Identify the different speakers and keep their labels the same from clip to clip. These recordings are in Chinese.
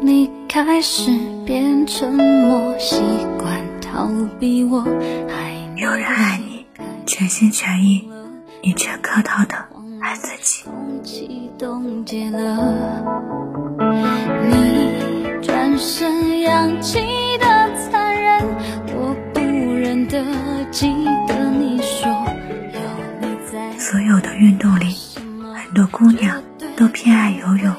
Speaker 1: 你开始变沉默，习惯逃避我。
Speaker 2: 有人爱你，全心全意，你却客套的爱自己。
Speaker 1: 你转身扬起的残忍，我不忍的记得你说有你在。
Speaker 2: 所有的运动里，很多姑娘都偏爱游泳，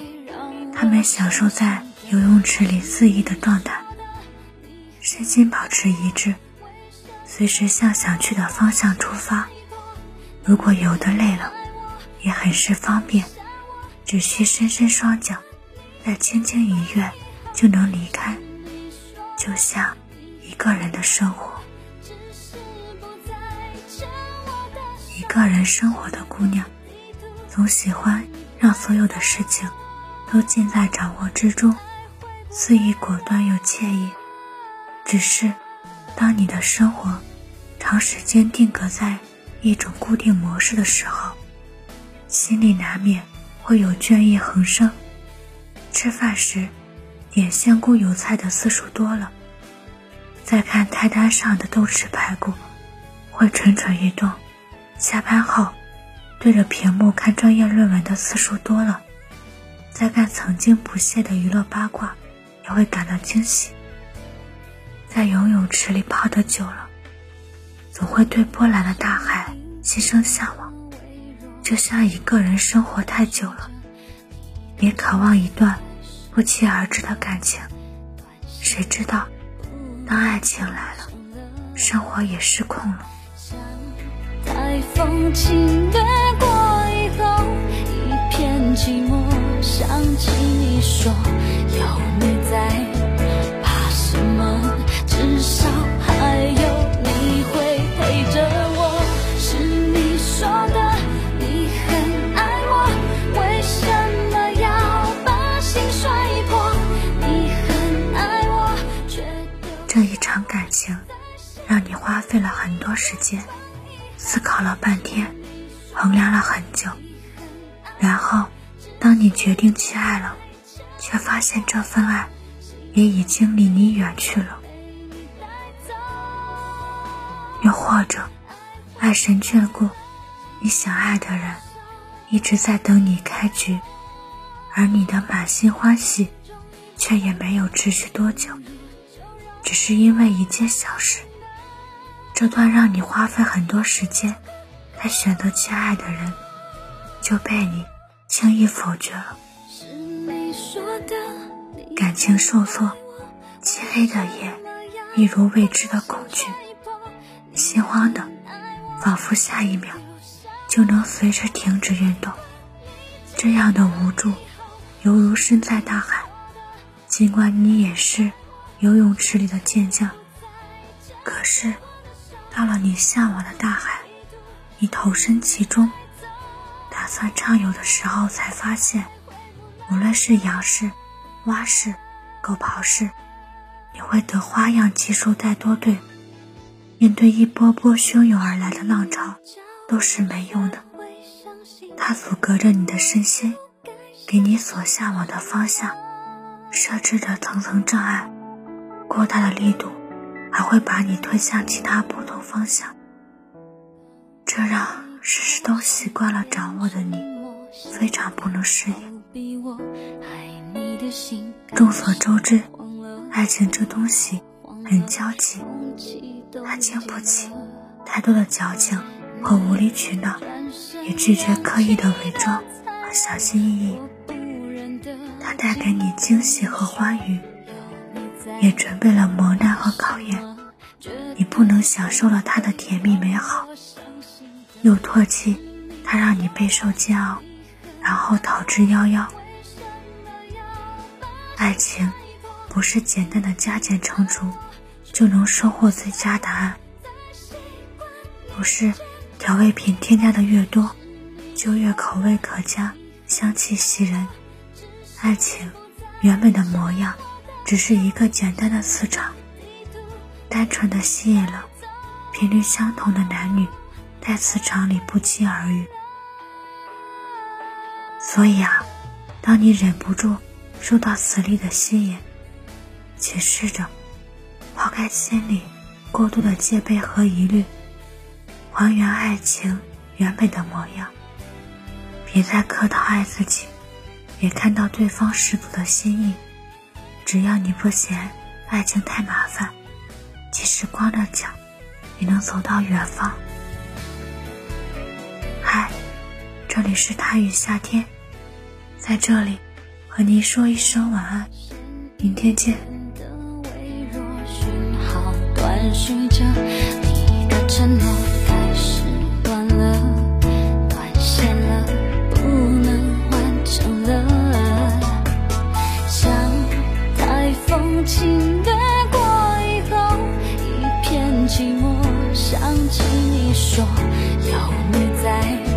Speaker 2: 她们享受在。游泳池里肆意的状态，身心保持一致，随时向想去的方向出发。如果游得累了，也很是方便，只需伸伸双脚，再轻轻一跃就能离开。就像一个人的生活，一个人生活的姑娘，总喜欢让所有的事情都尽在掌握之中。肆意果断又惬意，只是当你的生活长时间定格在一种固定模式的时候，心里难免会有倦意横生。吃饭时点香菇油菜的次数多了，再看菜单上的豆豉排骨会蠢蠢欲动。下班后对着屏幕看专业论文的次数多了，再看曾经不屑的娱乐八卦。也会感到惊喜。在游泳池里泡得久了，总会对波澜的大海心生向往。就像一个人生活太久了，也渴望一段不期而至的感情。谁知道，当爱情来了，生活也失控了。
Speaker 1: 风侵略过
Speaker 2: 花费了很多时间，思考了半天，衡量了很久，然后，当你决定去爱了，却发现这份爱也已经离你远去了。又或者，爱神眷顾，你想爱的人一直在等你开局，而你的满心欢喜，却也没有持续多久，只是因为一件小事。这段让你花费很多时间来选择去爱的人，就被你轻易否决了。感情受挫，漆黑的夜，一如未知的恐惧，心慌的，仿佛下一秒就能随时停止运动。这样的无助，犹如身在大海，尽管你也是游泳池里的健将，可是。到了你向往的大海，你投身其中，打算畅游的时候，才发现，无论是仰式、蛙式、狗刨式，你会得花样技术带多对，面对一波波汹涌而来的浪潮，都是没用的。它阻隔着你的身心，给你所向往的方向设置着层层障碍，过大的力度。还会把你推向其他不同方向，这让时时都习惯了掌握的你非常不能适应。众所周知，爱情这东西很焦急，它经不起太多的矫情和无理取闹，也拒绝刻意的伪装和小心翼翼。它带给你惊喜和欢愉。也准备了磨难和考验，你不能享受了他的甜蜜美好，又唾弃他让你备受煎熬，然后逃之夭夭。爱情不是简单的加减乘除就能收获最佳答案，不是调味品添加的越多就越口味可佳、香气袭人。爱情原本的模样。只是一个简单的磁场，单纯的吸引了频率相同的男女，在磁场里不期而遇。所以啊，当你忍不住受到磁力的吸引，且试着抛开心里过度的戒备和疑虑，还原爱情原本的模样。别再客套爱自己，也看到对方十足的心意。只要你不嫌爱情太麻烦，即使光着脚，也能走到远方。嗨，这里是他与夏天，在这里和您说一声晚安，明天见。
Speaker 1: 请你说有你在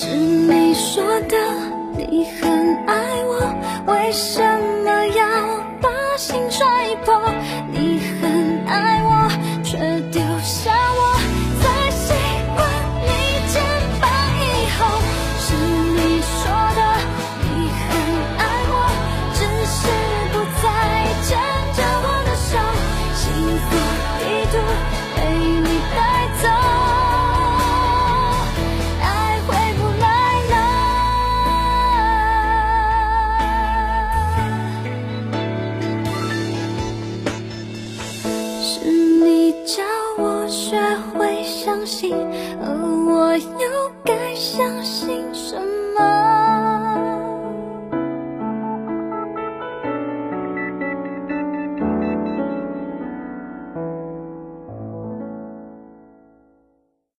Speaker 1: 是你说的你很爱我为什么要把心摔破？又该相信什么？